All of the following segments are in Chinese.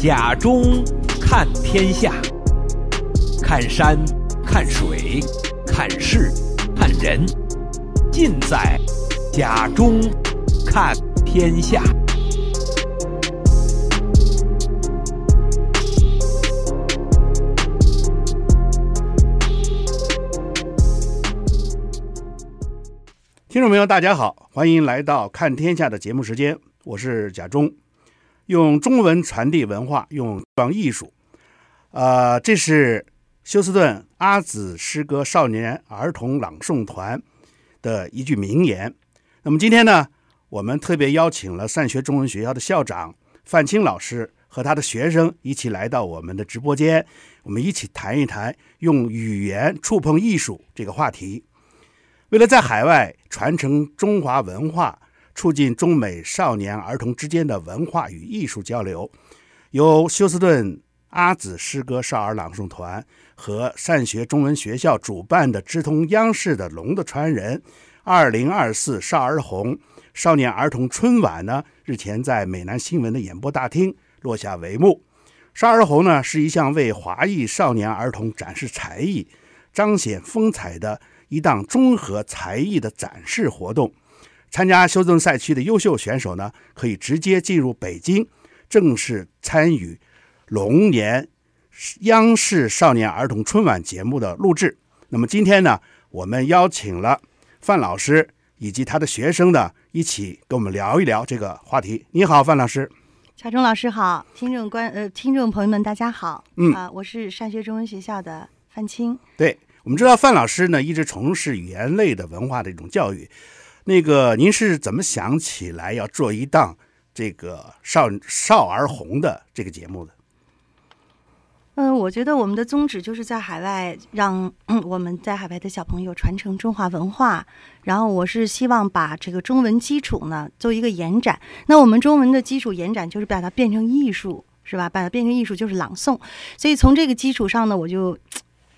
甲中看天下，看山，看水，看事，看人，尽在甲中看天下。听众朋友，大家好，欢迎来到看天下的节目时间，我是甲中，用中文传递文化，用装艺术。呃，这是休斯顿阿子诗歌少年儿童朗诵团的一句名言。那么今天呢，我们特别邀请了善学中文学校的校长范青老师和他的学生一起来到我们的直播间，我们一起谈一谈用语言触碰艺术这个话题。为了在海外传承中华文化，促进中美少年儿童之间的文化与艺术交流，由休斯顿阿紫诗歌少儿朗诵团和善学中文学校主办的“直通央视的龙的传人”二零二四少儿红少年儿童春晚呢，日前在美南新闻的演播大厅落下帷幕。少儿红呢，是一项为华裔少年儿童展示才艺、彰显风采的。一档综合才艺的展示活动，参加修正赛区的优秀选手呢，可以直接进入北京，正式参与龙年央视少年儿童春晚节目的录制。那么今天呢，我们邀请了范老师以及他的学生呢，一起跟我们聊一聊这个话题。你好，范老师。小钟老师好，听众观呃听众朋友们大家好。嗯啊，我是善学中文学校的范青。对。我们知道范老师呢，一直从事语言类的文化的一种教育。那个，您是怎么想起来要做一档这个少少儿红的这个节目的？嗯，我觉得我们的宗旨就是在海外让我们在海外的小朋友传承中华文化。然后我是希望把这个中文基础呢做一个延展。那我们中文的基础延展就是把它变成艺术，是吧？把它变成艺术就是朗诵。所以从这个基础上呢，我就。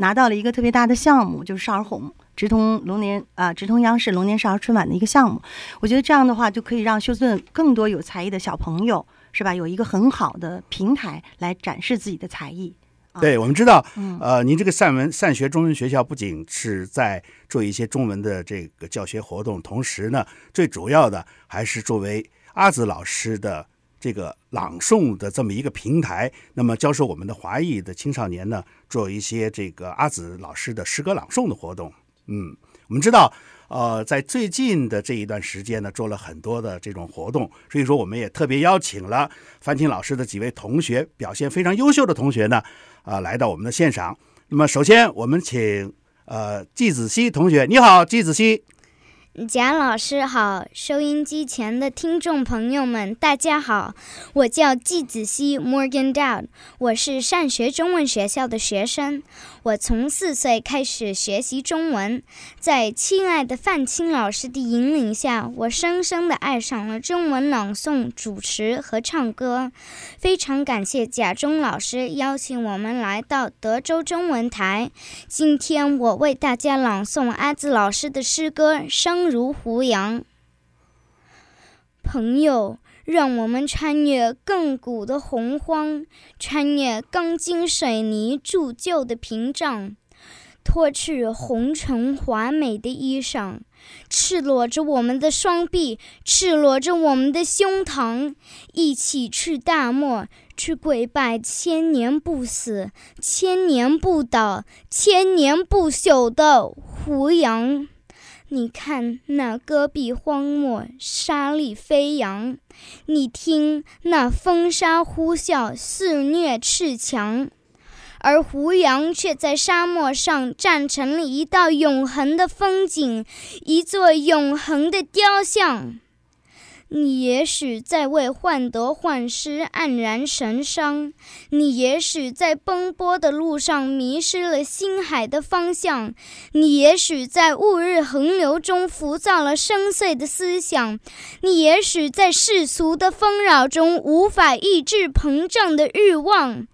拿到了一个特别大的项目，就是少儿红，直通龙年啊，直通央视龙年少儿春晚的一个项目。我觉得这样的话，就可以让休斯顿更多有才艺的小朋友，是吧？有一个很好的平台来展示自己的才艺。对，我们知道，呃，您这个善文善学中文学校不仅是在做一些中文的这个教学活动，同时呢，最主要的还是作为阿紫老师的。这个朗诵的这么一个平台，那么教授我们的华裔的青少年呢，做一些这个阿紫老师的诗歌朗诵的活动。嗯，我们知道，呃，在最近的这一段时间呢，做了很多的这种活动，所以说我们也特别邀请了范婷老师的几位同学，表现非常优秀的同学呢，啊、呃，来到我们的现场。那么首先我们请呃季子熙同学，你好，季子熙。贾老师好，收音机前的听众朋友们，大家好，我叫季子熙 Morgan Dowd，我是善学中文学校的学生。我从四岁开始学习中文，在亲爱的范钦老师的引领下，我深深地爱上了中文朗诵、主持和唱歌。非常感谢贾中老师邀请我们来到德州中文台。今天我为大家朗诵阿子老师的诗歌《生如胡杨》。朋友。让我们穿越亘古的洪荒，穿越钢筋水泥铸就的屏障，脱去红尘华美的衣裳，赤裸着我们的双臂，赤裸着我们的胸膛，一起去大漠，去跪拜千年不死、千年不倒、千年不朽的胡杨。你看那戈壁荒漠，沙砾飞扬；你听那风沙呼啸，肆虐赤墙。而胡杨却在沙漠上站成了一道永恒的风景，一座永恒的雕像。你也许在为患得患失黯然神伤，你也许在奔波的路上迷失了心海的方向，你也许在物日横流中浮躁了深邃的思想，你也许在世俗的纷扰中无法抑制膨胀的欲望。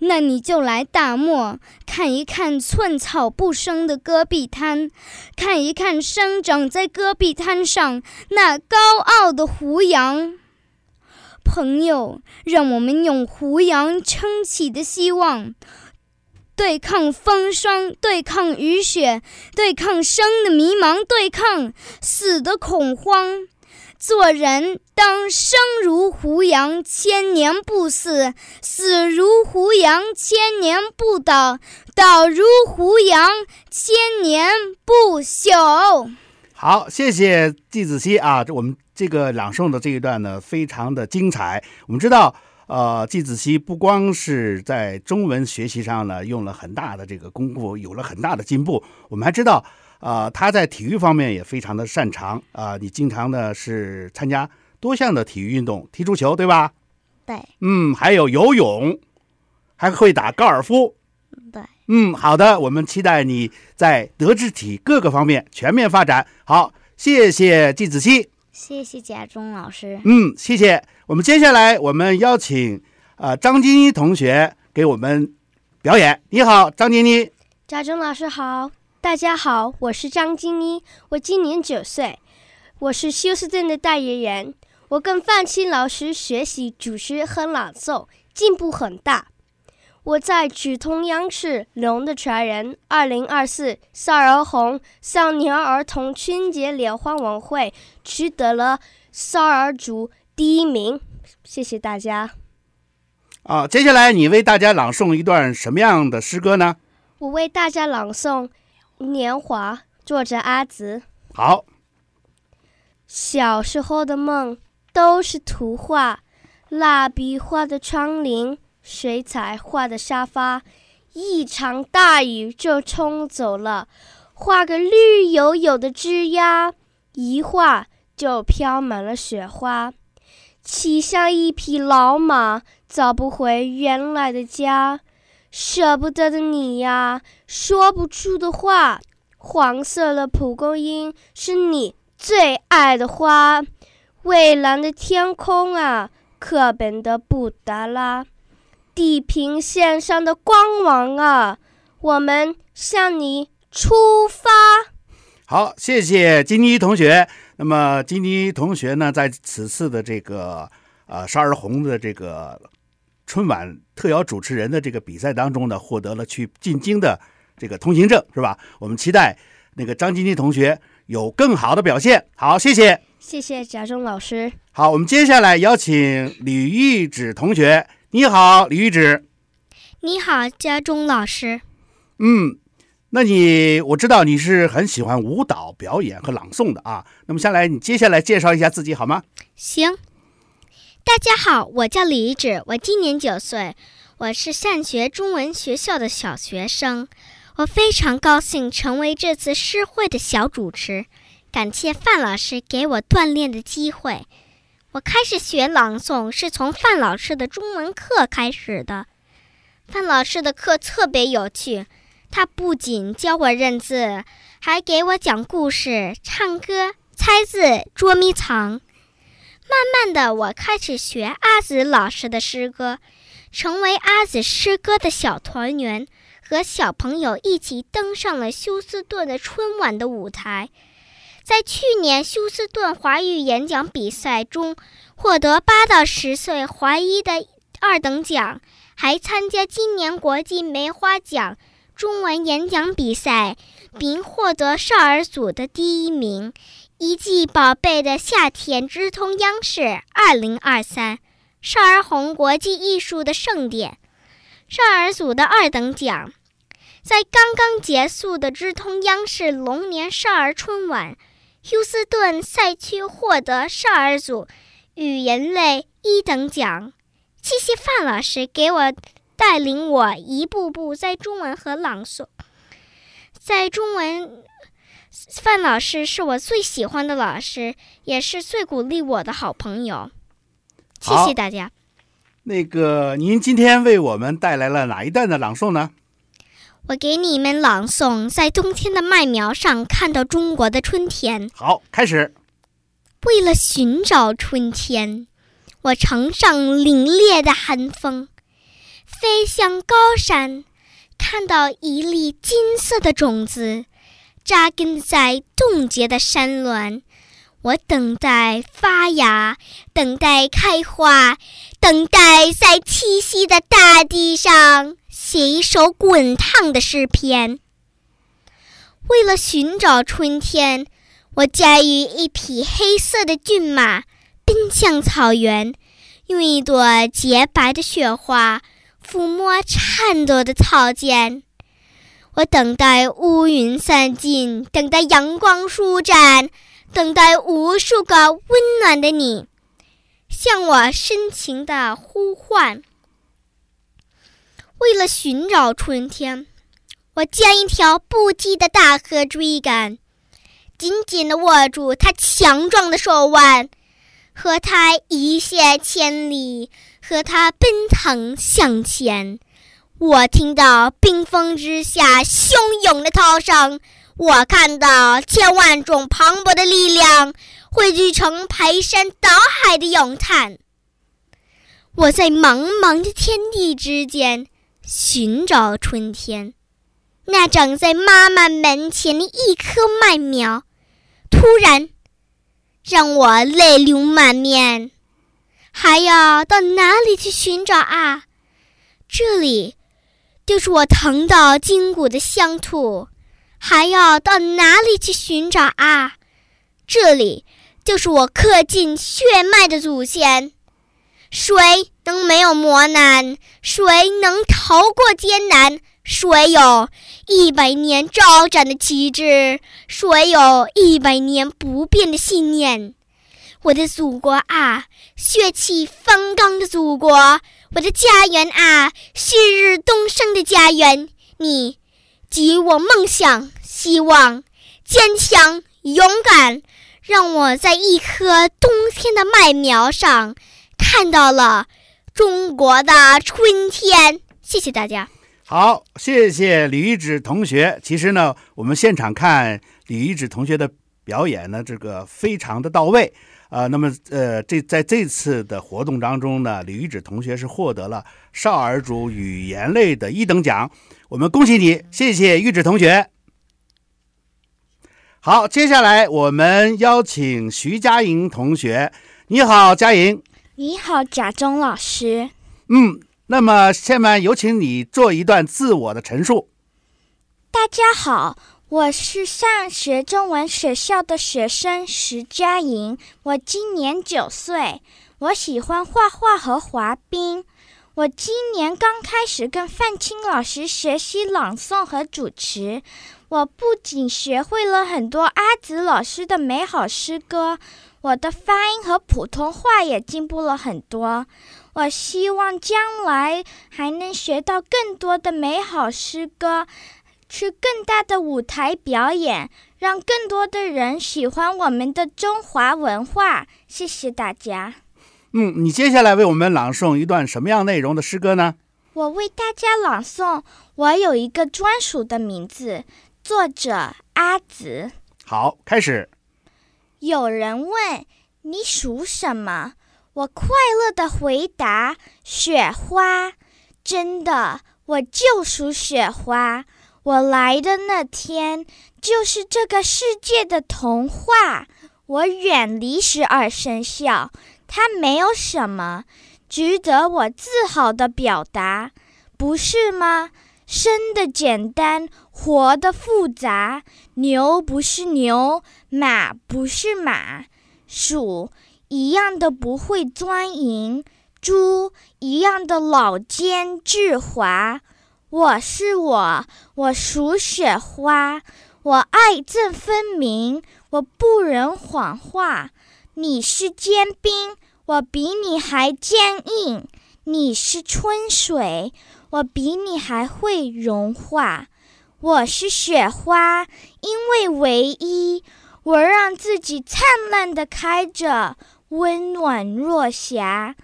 那你就来大漠看一看寸草不生的戈壁滩，看一看生长在戈壁滩上那高傲的胡杨。朋友，让我们用胡杨撑起的希望，对抗风霜，对抗雨雪，对抗生的迷茫，对抗死的恐慌。做人当生如胡杨，千年不死；死如胡杨，千年不倒；倒如胡杨，千年不朽。好，谢谢季子熙啊！我们这个朗诵的这一段呢，非常的精彩。我们知道，呃，季子熙不光是在中文学习上呢，用了很大的这个功夫，有了很大的进步。我们还知道。呃，他在体育方面也非常的擅长啊、呃！你经常呢是参加多项的体育运动，踢足球对吧？对。嗯，还有游泳，还会打高尔夫。对。嗯，好的，我们期待你在德智体各个方面全面发展。好，谢谢季子熙。谢谢贾忠老师。嗯，谢谢。我们接下来我们邀请啊、呃、张金妮同学给我们表演。你好，张金妮。贾忠老师好。大家好，我是张金妮，我今年九岁，我是休斯顿的代言人。我跟范青老师学习主持和朗诵，进步很大。我在直通央视《龙的传人》二零二四少儿红少年儿童春节联欢晚会取得了少儿组第一名。谢谢大家。啊，接下来你为大家朗诵一段什么样的诗歌呢？我为大家朗诵。年华，作者阿紫。好。小时候的梦都是图画，蜡笔画的窗棂，水彩画的沙发，一场大雨就冲走了。画个绿油油的枝桠，一画就飘满了雪花。骑上一匹老马，找不回原来的家。舍不得的你呀，说不出的话。黄色的蒲公英是你最爱的花。蔚蓝的天空啊，课本的布达拉。地平线上的光芒啊，我们向你出发。好，谢谢金妮同学。那么金妮同学呢，在此次的这个呃少儿红的这个。春晚特邀主持人的这个比赛当中呢，获得了去进京的这个通行证，是吧？我们期待那个张晶晶同学有更好的表现。好，谢谢，谢谢贾忠老师。好，我们接下来邀请李玉芷同学。你好，李玉芷。你好，家中老师。嗯，那你我知道你是很喜欢舞蹈表演和朗诵的啊。那么下来，你接下来介绍一下自己好吗？行。大家好，我叫李玉芷，我今年九岁，我是善学中文学校的小学生。我非常高兴成为这次诗会的小主持，感谢范老师给我锻炼的机会。我开始学朗诵是从范老师的中文课开始的。范老师的课特别有趣，他不仅教我认字，还给我讲故事、唱歌、猜字、捉迷藏。慢慢的，我开始学阿紫老师的诗歌，成为阿紫诗歌的小团员，和小朋友一起登上了休斯顿的春晚的舞台。在去年休斯顿华语演讲比赛中，获得八到十岁华裔的二等奖，还参加今年国际梅花奖中文演讲比赛，并获得少儿组的第一名。一季宝贝的夏天，直通央视二零二三少儿红国际艺术的盛典，少儿组的二等奖。在刚刚结束的直通央视龙年少儿春晚，休斯顿赛区获得少儿组语言类一等奖。谢谢范老师给我带领我一步步在中文和朗诵，在中文。范老师是我最喜欢的老师，也是最鼓励我的好朋友。谢谢大家。那个，您今天为我们带来了哪一段的朗诵呢？我给你们朗诵，在冬天的麦苗上看到中国的春天。好，开始。为了寻找春天，我乘上凛冽的寒风，飞向高山，看到一粒金色的种子。扎根在冻结的山峦，我等待发芽，等待开花，等待在栖息的大地上写一首滚烫的诗篇。为了寻找春天，我驾驭一匹黑色的骏马，奔向草原，用一朵洁白的雪花抚摸颤抖的草尖。我等待乌云散尽，等待阳光舒展，等待无数个温暖的你向我深情的呼唤。为了寻找春天，我将一条不羁的大河追赶，紧紧地握住它强壮的手腕，和它一泻千里，和它奔腾向前。我听到冰封之下汹涌的涛声，我看到千万种磅礴的力量汇聚成排山倒海的咏叹。我在茫茫的天地之间寻找春天，那长在妈妈门前的一棵麦苗，突然让我泪流满面。还要到哪里去寻找啊？这里。就是我疼到筋骨的乡土，还要到哪里去寻找啊？这里就是我刻进血脉的祖先。谁能没有磨难？谁能逃过艰难？谁有一百年招展的旗帜？谁有一百年不变的信念？我的祖国啊，血气方刚的祖国。我的家园啊，旭日东升的家园，你给予我梦想、希望、坚强、勇敢，让我在一棵冬天的麦苗上看到了中国的春天。谢谢大家。好，谢谢李玉芷同学。其实呢，我们现场看李玉芷同学的表演呢，这个非常的到位。啊、呃，那么呃，这在这次的活动当中呢，李玉芷同学是获得了少儿组语言类的一等奖，我们恭喜你，谢谢玉芷同学。好，接下来我们邀请徐佳莹同学，你好，佳莹。你好，贾中老师。嗯，那么下面有请你做一段自我的陈述。大家好。我是上学中文学校的学生徐佳莹，我今年九岁，我喜欢画画和滑冰。我今年刚开始跟范青老师学习朗诵和主持，我不仅学会了很多阿紫老师的美好诗歌，我的发音和普通话也进步了很多。我希望将来还能学到更多的美好诗歌。去更大的舞台表演，让更多的人喜欢我们的中华文化。谢谢大家。嗯，你接下来为我们朗诵一段什么样内容的诗歌呢？我为大家朗诵《我有一个专属的名字》，作者阿紫。好，开始。有人问你属什么，我快乐的回答：雪花。真的，我就属雪花。我来的那天，就是这个世界的童话。我远离十二生肖，它没有什么值得我自豪的表达，不是吗？生的简单，活的复杂。牛不是牛，马不是马，鼠一样的不会钻营，猪一样的老奸巨猾。我是我，我属雪花，我爱憎分明，我不忍谎话。你是坚冰，我比你还坚硬；你是春水，我比你还会融化。我是雪花，因为唯一，我让自己灿烂地开着，温暖若霞。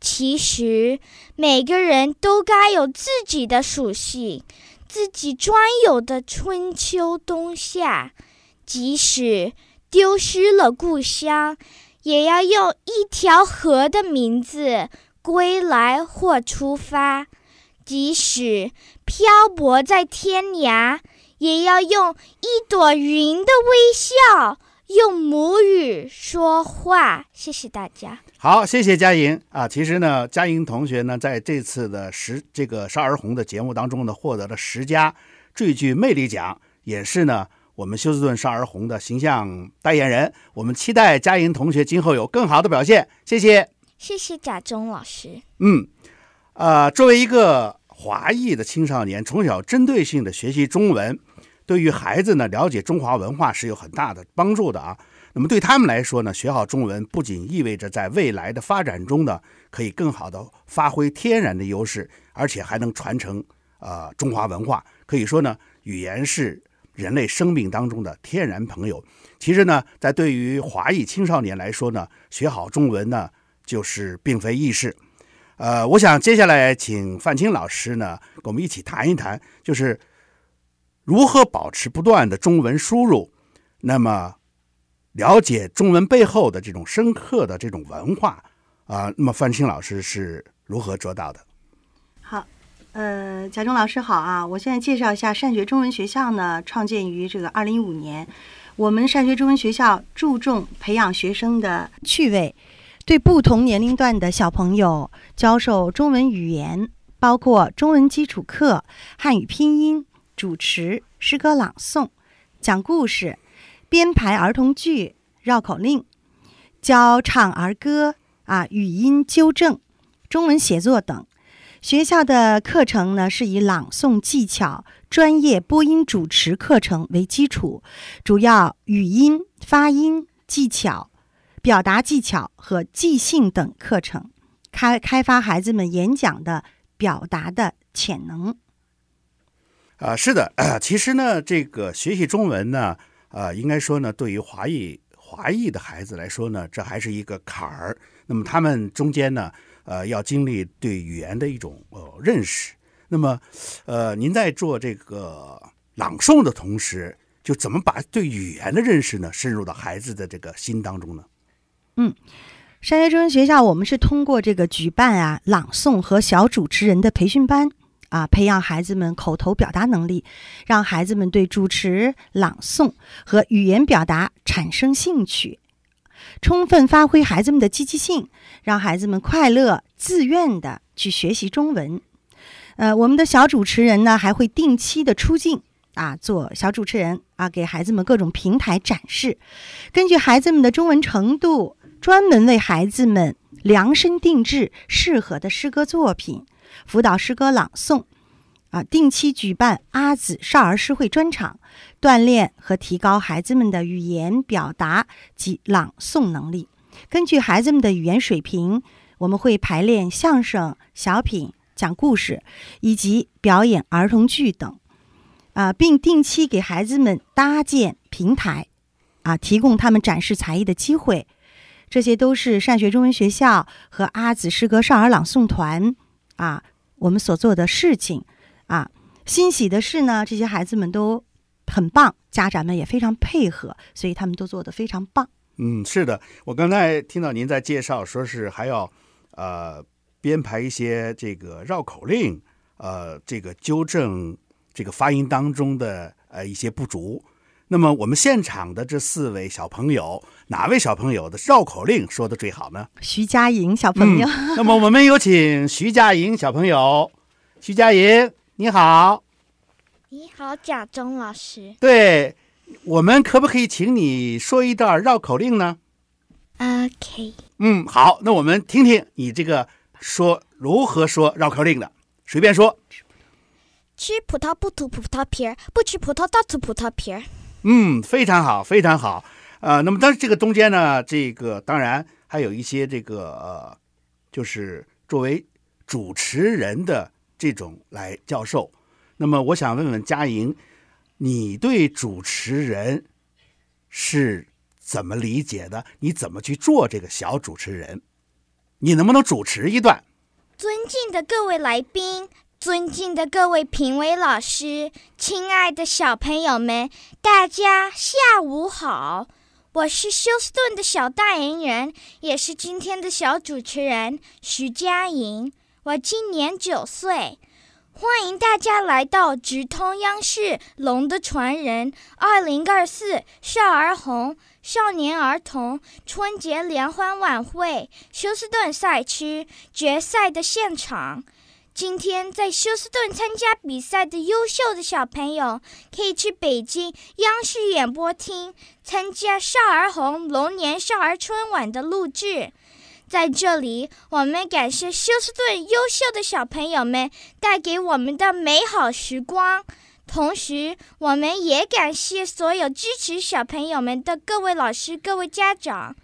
其实每个人都该有自己的属性，自己专有的春秋冬夏。即使丢失了故乡，也要用一条河的名字归来或出发；即使漂泊在天涯，也要用一朵云的微笑用母语说话。谢谢大家。好，谢谢佳莹啊。其实呢，佳莹同学呢，在这次的十这个少儿红的节目当中呢，获得了十佳最具魅力奖，也是呢我们休斯顿少儿红的形象代言人。我们期待佳莹同学今后有更好的表现。谢谢，谢谢贾中老师。嗯，呃，作为一个华裔的青少年，从小针对性的学习中文。对于孩子呢，了解中华文化是有很大的帮助的啊。那么对他们来说呢，学好中文不仅意味着在未来的发展中呢，可以更好的发挥天然的优势，而且还能传承啊、呃、中华文化。可以说呢，语言是人类生命当中的天然朋友。其实呢，在对于华裔青少年来说呢，学好中文呢，就是并非易事。呃，我想接下来请范青老师呢，跟我们一起谈一谈，就是。如何保持不断的中文输入？那么，了解中文背后的这种深刻的这种文化啊，那么范青老师是如何做到的？呃，贾忠老师好啊！我现在介绍一下善学中文学校呢，创建于这个二零一五年。我们善学中文学校注重培养学生的趣味，对不同年龄段的小朋友教授中文语言，包括中文基础课、汉语拼音。主持、诗歌朗诵、讲故事、编排儿童剧、绕口令、教唱儿歌啊、语音纠正、中文写作等。学校的课程呢，是以朗诵技巧、专业播音主持课程为基础，主要语音、发音技巧、表达技巧和即兴等课程，开开发孩子们演讲的表达的潜能。啊，是的，呃，其实呢，这个学习中文呢，呃，应该说呢，对于华裔华裔的孩子来说呢，这还是一个坎儿。那么他们中间呢，呃，要经历对语言的一种呃认识。那么，呃，您在做这个朗诵的同时，就怎么把对语言的认识呢，深入到孩子的这个心当中呢？嗯，山学中文学校，我们是通过这个举办啊朗诵和小主持人的培训班。啊，培养孩子们口头表达能力，让孩子们对主持、朗诵和语言表达产生兴趣，充分发挥孩子们的积极性，让孩子们快乐、自愿地去学习中文。呃，我们的小主持人呢，还会定期的出镜啊，做小主持人啊，给孩子们各种平台展示，根据孩子们的中文程度，专门为孩子们量身定制适合的诗歌作品。辅导诗歌朗诵，啊，定期举办阿子少儿诗会专场，锻炼和提高孩子们的语言表达及朗诵能力。根据孩子们的语言水平，我们会排练相声、小品、讲故事以及表演儿童剧等，啊，并定期给孩子们搭建平台，啊，提供他们展示才艺的机会。这些都是善学中文学校和阿子诗歌少儿朗诵团。啊，我们所做的事情，啊，欣喜的是呢，这些孩子们都很棒，家长们也非常配合，所以他们都做得非常棒。嗯，是的，我刚才听到您在介绍，说是还要呃编排一些这个绕口令，呃，这个纠正这个发音当中的呃一些不足。那么我们现场的这四位小朋友，哪位小朋友的绕口令说的最好呢？徐佳莹小朋友。嗯，那么我们有请徐佳莹小朋友。徐佳莹，你好。你好，贾中老师。对，我们可不可以请你说一段绕口令呢？OK。嗯，好，那我们听听你这个说如何说绕口令的，随便说。吃葡萄不吐葡萄皮儿，不吃葡萄倒吐葡萄皮儿。嗯，非常好，非常好。呃，那么但是这个中间呢，这个当然还有一些这个呃，就是作为主持人的这种来教授。那么我想问问佳莹，你对主持人是怎么理解的？你怎么去做这个小主持人？你能不能主持一段？尊敬的各位来宾。尊敬的各位评委老师，亲爱的小朋友们，大家下午好！我是休斯顿的小代言人，也是今天的小主持人徐佳莹。我今年九岁，欢迎大家来到直通央视《龙的传人》二零二四少儿红少年儿童春节联欢晚会休斯顿赛区决赛的现场。今天在休斯顿参加比赛的优秀的小朋友，可以去北京央视演播厅参加少儿红龙年少儿春晚的录制。在这里，我们感谢休斯顿优秀的小朋友们带给我们的美好时光，同时，我们也感谢所有支持小朋友们的各位老师、各位家长。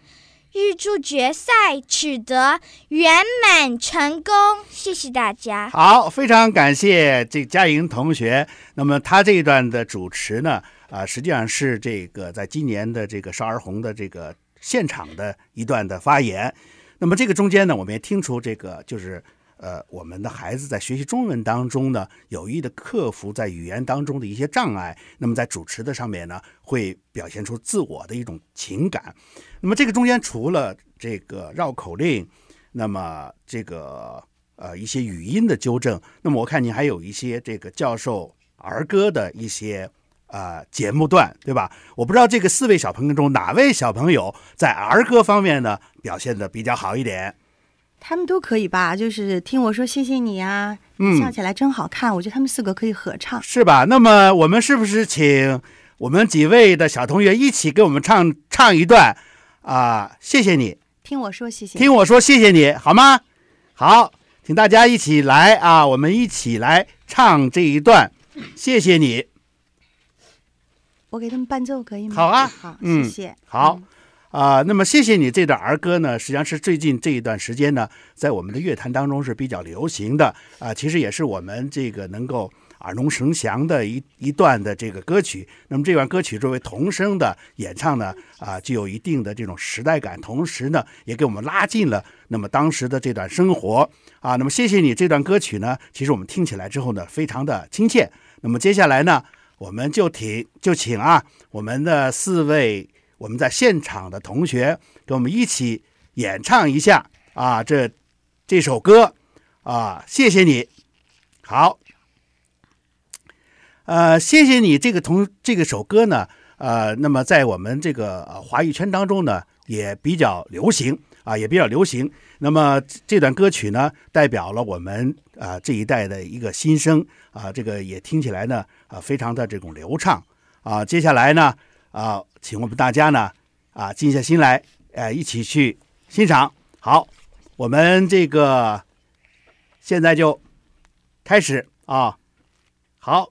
预祝决赛取得圆满成功，谢谢大家。好，非常感谢这佳莹同学。那么他这一段的主持呢，啊、实际上是这个在今年的这个少儿红的这个现场的一段的发言。那么这个中间呢，我们也听出这个就是。呃，我们的孩子在学习中文当中呢，有意的克服在语言当中的一些障碍。那么在主持的上面呢，会表现出自我的一种情感。那么这个中间除了这个绕口令，那么这个呃一些语音的纠正，那么我看您还有一些这个教授儿歌的一些、呃、节目段，对吧？我不知道这个四位小朋友中哪位小朋友在儿歌方面呢表现的比较好一点。他们都可以吧，就是听我说谢谢你啊，嗯，笑起来真好看。我觉得他们四个可以合唱，是吧？那么我们是不是请我们几位的小同学一起给我们唱唱一段啊？谢谢你，听我说谢谢，听我说谢谢你好吗？好，请大家一起来啊，我们一起来唱这一段，谢谢你。我给他们伴奏可以吗？好啊，好，谢谢，嗯、好。啊、呃，那么谢谢你这段儿歌呢，实际上是最近这一段时间呢，在我们的乐坛当中是比较流行的啊、呃，其实也是我们这个能够耳熟能详的一一段的这个歌曲。那么这段歌曲作为童声的演唱呢，啊、呃，具有一定的这种时代感，同时呢，也给我们拉近了那么当时的这段生活啊。那么谢谢你这段歌曲呢，其实我们听起来之后呢，非常的亲切。那么接下来呢，我们就请就请啊，我们的四位。我们在现场的同学，跟我们一起演唱一下啊，这这首歌啊，谢谢你，好，呃，谢谢你这个同这个首歌呢，呃，那么在我们这个华语圈当中呢，也比较流行啊，也比较流行。那么这段歌曲呢，代表了我们啊这一代的一个心声啊，这个也听起来呢啊非常的这种流畅啊。接下来呢。啊，请我们大家呢，啊，静下心来，呃，一起去欣赏。好，我们这个现在就开始啊。好，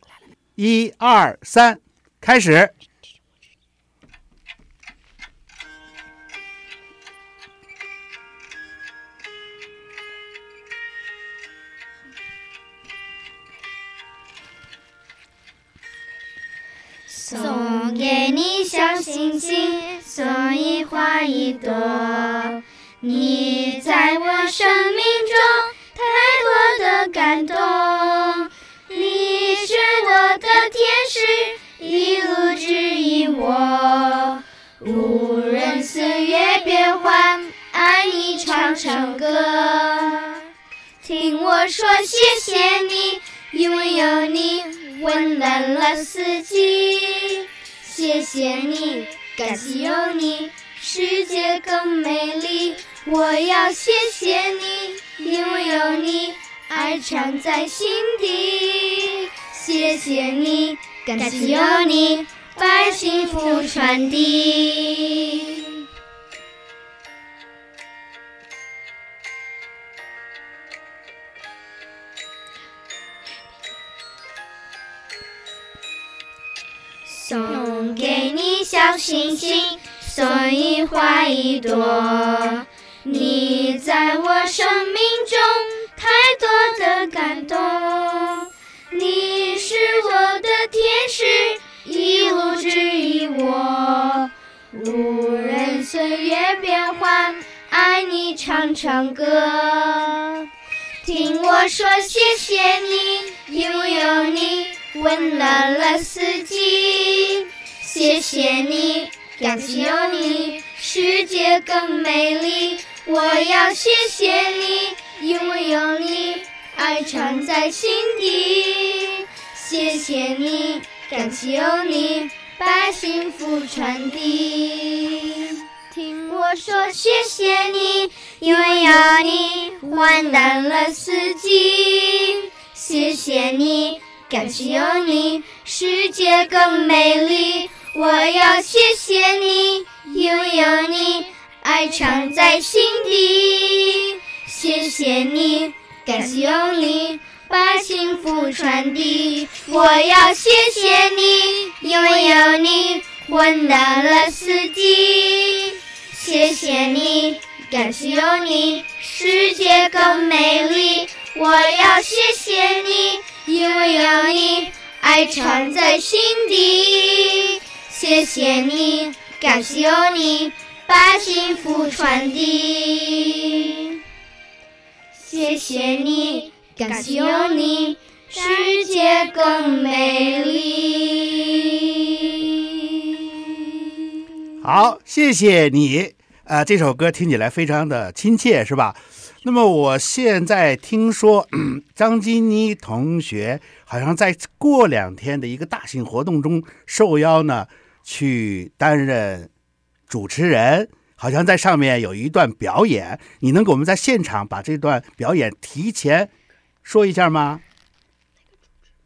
一二三，开始。送给你小星星，送一花一朵。你在我生命中太多的感动，你是我的天使，一路指引我。无论岁月变幻，爱你唱唱歌。听我说谢谢你，因为有你。温暖了四季，谢谢你，感谢有你，世界更美丽。我要谢谢你，因为有你，爱常在心底。谢谢你，感谢有你，把幸福传递。送给你小星星，送一花一朵。你在我生命中太多的感动，你是我的天使，一路指引我。无论岁月变幻，爱你唱唱歌。听我说谢谢你，因为有你。温暖了四季，谢谢你，感谢有你，世界更美丽。我要谢谢你，因为有你，爱藏在心底。谢谢你，感谢有你，把幸福传递。听我说谢谢你，因为有你，温暖了四季。谢谢你，感谢有你，世界更美丽。我要谢谢你，因为有你，爱藏在心底。谢谢你，感谢有你，把幸福传递。我要谢谢你，因为有你，温暖了四季。谢谢你，感谢有你，世界更美丽。我要谢谢你，因为有你，爱藏在心底。谢谢你，感谢有你，把幸福传递。谢谢你，感谢有你，世界更美丽。好，谢谢你。呃，这首歌听起来非常的亲切，是吧？那么我现在听说，张金妮同学好像在过两天的一个大型活动中受邀呢。去担任主持人，好像在上面有一段表演，你能给我们在现场把这段表演提前说一下吗？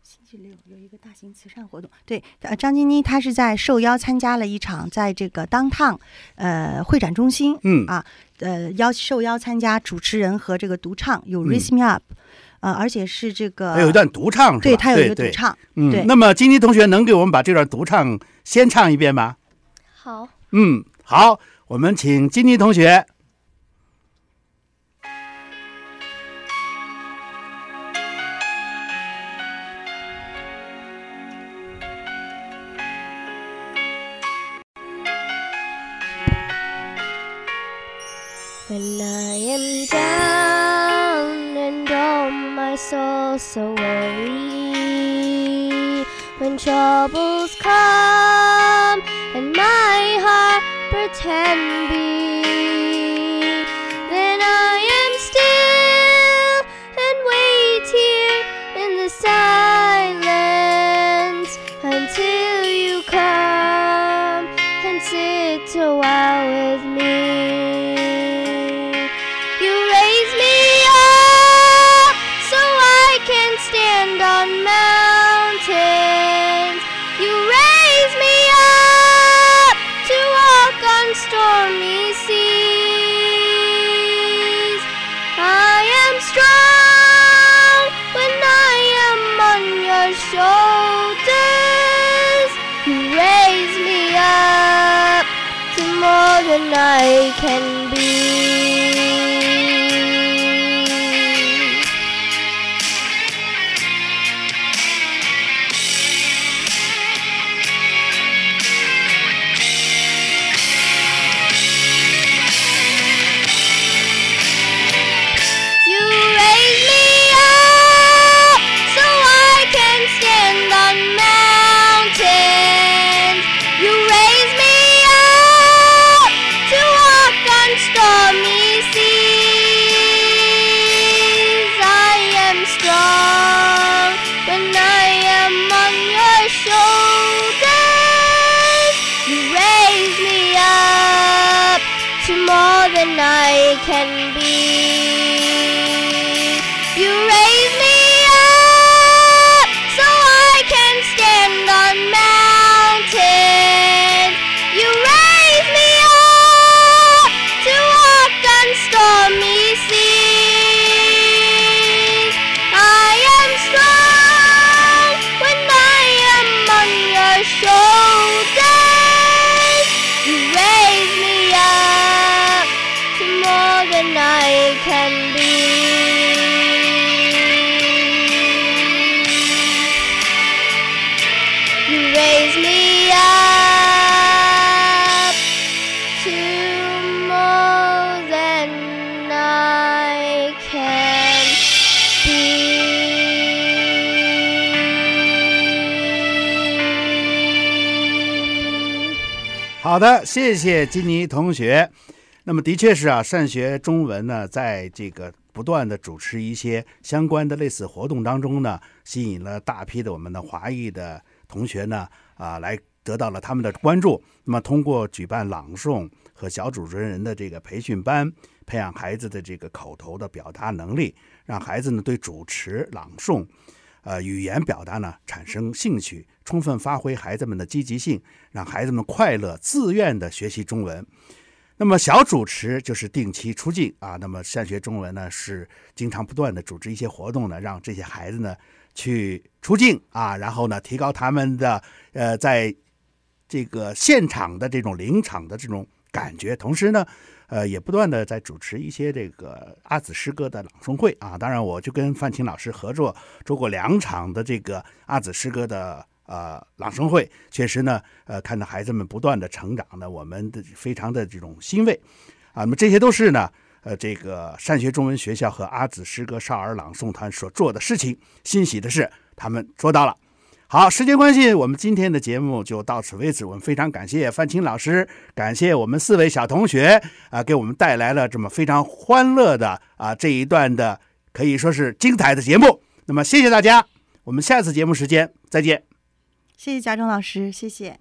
星期六有一个大型慈善活动，对，呃，张金妮她是在受邀参加了一场，在这个 Downtown 呃会展中心，嗯啊，呃邀受邀参加主持人和这个独唱有 Raise Me Up。嗯呃，而且是这个，还有一段独唱是吧？对，他有一个独唱。嗯，对。那么金妮同学能给我们把这段独唱先唱一遍吗？好。嗯，好，我们请金妮同学。Zombie. 好的，谢谢金妮同学。那么的确是啊，善学中文呢，在这个不断的主持一些相关的类似活动当中呢，吸引了大批的我们的华裔的同学呢，啊，来得到了他们的关注。那么通过举办朗诵和小主持人的这个培训班，培养孩子的这个口头的表达能力，让孩子呢对主持、朗诵，呃，语言表达呢产生兴趣，充分发挥孩子们的积极性，让孩子们快乐、自愿的学习中文。那么小主持就是定期出镜啊，那么善学中文呢是经常不断的组织一些活动呢，让这些孩子呢去出镜啊，然后呢提高他们的呃在这个现场的这种临场的这种感觉，同时呢呃也不断的在主持一些这个阿子诗歌的朗诵会啊，当然我就跟范琴老师合作做过两场的这个阿子诗歌的。呃，朗诵会确实呢，呃，看到孩子们不断的成长呢，我们的非常的这种欣慰啊。那么这些都是呢，呃，这个善学中文学校和阿子诗歌少儿朗诵团所做的事情。欣喜的是，他们做到了。好，时间关系，我们今天的节目就到此为止。我们非常感谢范青老师，感谢我们四位小同学啊，给我们带来了这么非常欢乐的啊这一段的可以说是精彩的节目。那么谢谢大家，我们下次节目时间再见。谢谢贾中老师，谢谢。